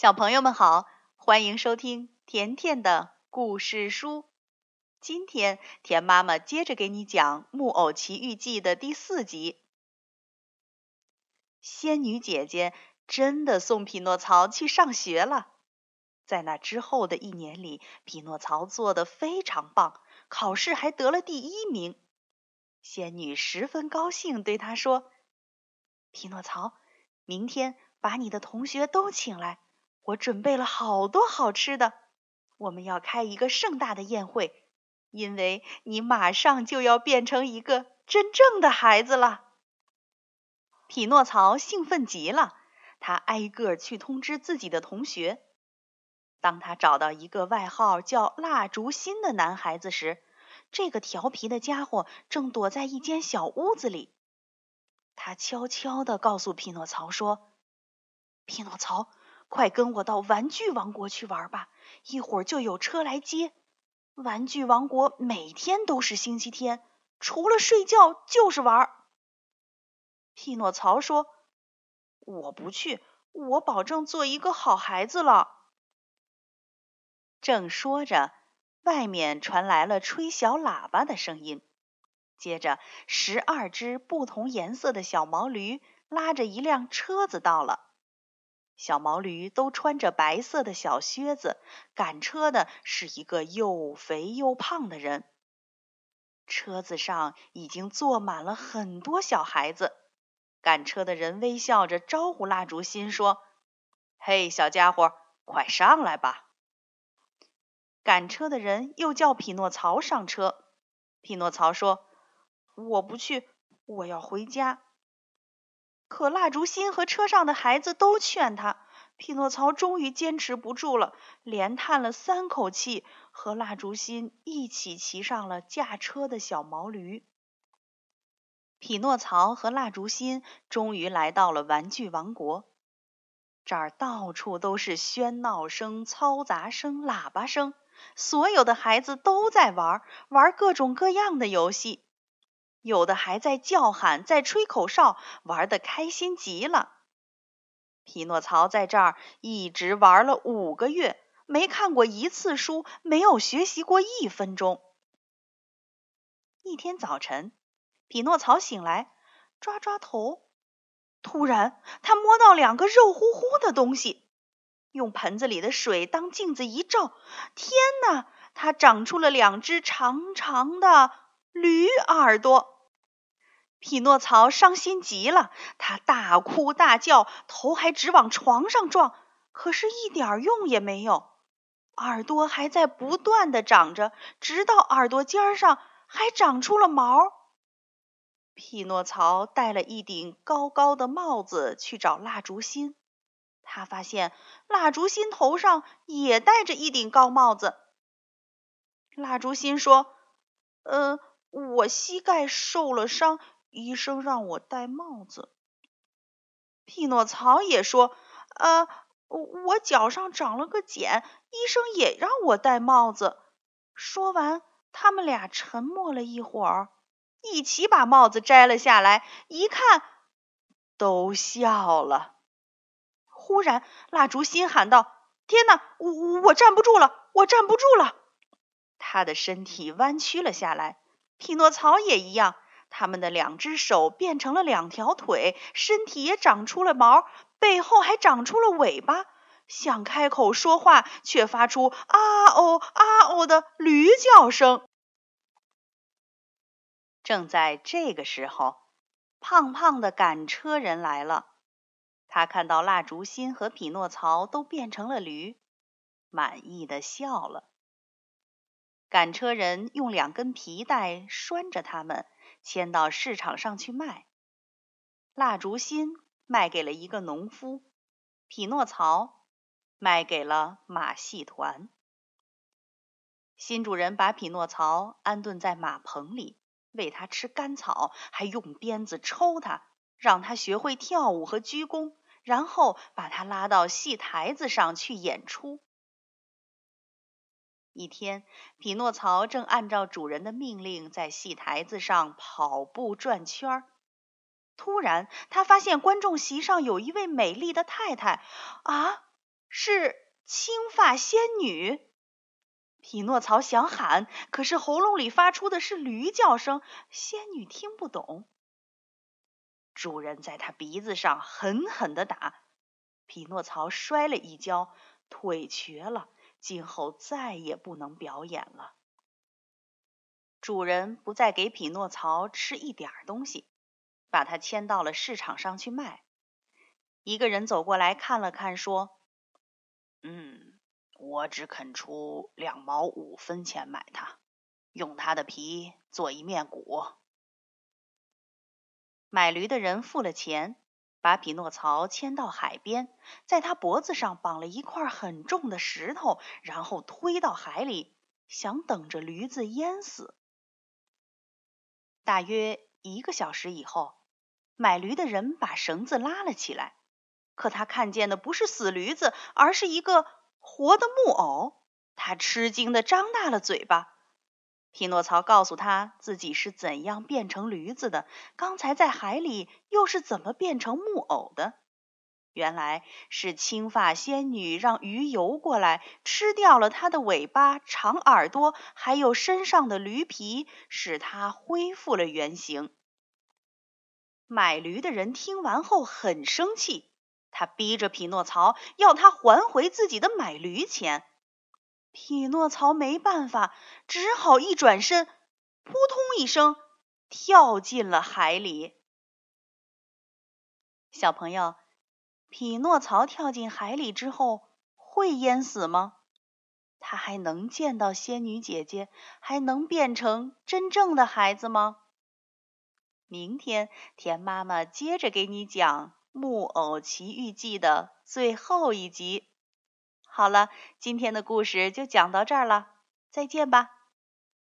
小朋友们好，欢迎收听甜甜的故事书。今天甜妈妈接着给你讲《木偶奇遇记》的第四集。仙女姐姐真的送匹诺曹去上学了。在那之后的一年里，匹诺曹做的非常棒，考试还得了第一名。仙女十分高兴，对他说：“匹诺曹，明天把你的同学都请来。”我准备了好多好吃的，我们要开一个盛大的宴会，因为你马上就要变成一个真正的孩子了。匹诺曹兴奋极了，他挨个去通知自己的同学。当他找到一个外号叫蜡烛心的男孩子时，这个调皮的家伙正躲在一间小屋子里。他悄悄地告诉匹诺曹说：“匹诺曹。”快跟我到玩具王国去玩吧！一会儿就有车来接。玩具王国每天都是星期天，除了睡觉就是玩。匹诺曹说：“我不去，我保证做一个好孩子了。”正说着，外面传来了吹小喇叭的声音。接着，十二只不同颜色的小毛驴拉着一辆车子到了。小毛驴都穿着白色的小靴子，赶车的是一个又肥又胖的人。车子上已经坐满了很多小孩子。赶车的人微笑着招呼蜡烛心说：“嘿，小家伙，快上来吧！”赶车的人又叫匹诺曹上车。匹诺曹说：“我不去，我要回家。”可蜡烛心和车上的孩子都劝他，匹诺曹终于坚持不住了，连叹了三口气，和蜡烛心一起骑上了驾车的小毛驴。匹诺曹和蜡烛心终于来到了玩具王国，这儿到处都是喧闹声、嘈杂声、喇叭声，所有的孩子都在玩，玩各种各样的游戏。有的还在叫喊，在吹口哨，玩的开心极了。匹诺曹在这儿一直玩了五个月，没看过一次书，没有学习过一分钟。一天早晨，匹诺曹醒来，抓抓头，突然他摸到两个肉乎乎的东西，用盆子里的水当镜子一照，天哪！他长出了两只长长的。驴耳朵，匹诺曹伤心极了，他大哭大叫，头还直往床上撞，可是一点用也没有。耳朵还在不断的长着，直到耳朵尖上还长出了毛。匹诺曹戴了一顶高高的帽子去找蜡烛芯，他发现蜡烛芯头上也戴着一顶高帽子。蜡烛芯说：“呃。”我膝盖受了伤，医生让我戴帽子。匹诺曹也说：“呃，我脚上长了个茧，医生也让我戴帽子。”说完，他们俩沉默了一会儿，一起把帽子摘了下来，一看，都笑了。忽然，蜡烛心喊道：“天哪，我我站不住了，我站不住了！”他的身体弯曲了下来。匹诺曹也一样，他们的两只手变成了两条腿，身体也长出了毛，背后还长出了尾巴，想开口说话，却发出啊哦啊哦的驴叫声。正在这个时候，胖胖的赶车人来了，他看到蜡烛心和匹诺曹都变成了驴，满意的笑了。赶车人用两根皮带拴着他们，牵到市场上去卖。蜡烛心卖给了一个农夫，匹诺曹卖给了马戏团。新主人把匹诺曹安顿在马棚里，喂他吃干草，还用鞭子抽他，让他学会跳舞和鞠躬，然后把他拉到戏台子上去演出。一天，匹诺曹正按照主人的命令在戏台子上跑步转圈儿。突然，他发现观众席上有一位美丽的太太。啊，是青发仙女。匹诺曹想喊，可是喉咙里发出的是驴叫声，仙女听不懂。主人在他鼻子上狠狠地打，匹诺曹摔了一跤，腿瘸了，今后再也不能表演了。主人不再给匹诺曹吃一点东西，把他牵到了市场上去卖。一个人走过来看了看，说：“嗯。”我只肯出两毛五分钱买它，用它的皮做一面鼓。买驴的人付了钱，把匹诺曹牵到海边，在他脖子上绑了一块很重的石头，然后推到海里，想等着驴子淹死。大约一个小时以后，买驴的人把绳子拉了起来，可他看见的不是死驴子，而是一个。活的木偶，他吃惊的张大了嘴巴。匹诺曹告诉他自己是怎样变成驴子的，刚才在海里又是怎么变成木偶的。原来是青发仙女让鱼游过来，吃掉了他的尾巴、长耳朵，还有身上的驴皮，使他恢复了原形。买驴的人听完后很生气。他逼着匹诺曹要他还回自己的买驴钱，匹诺曹没办法，只好一转身，扑通一声跳进了海里。小朋友，匹诺曹跳进海里之后会淹死吗？他还能见到仙女姐姐，还能变成真正的孩子吗？明天田妈妈接着给你讲。《木偶奇遇记》的最后一集。好了，今天的故事就讲到这儿了，再见吧。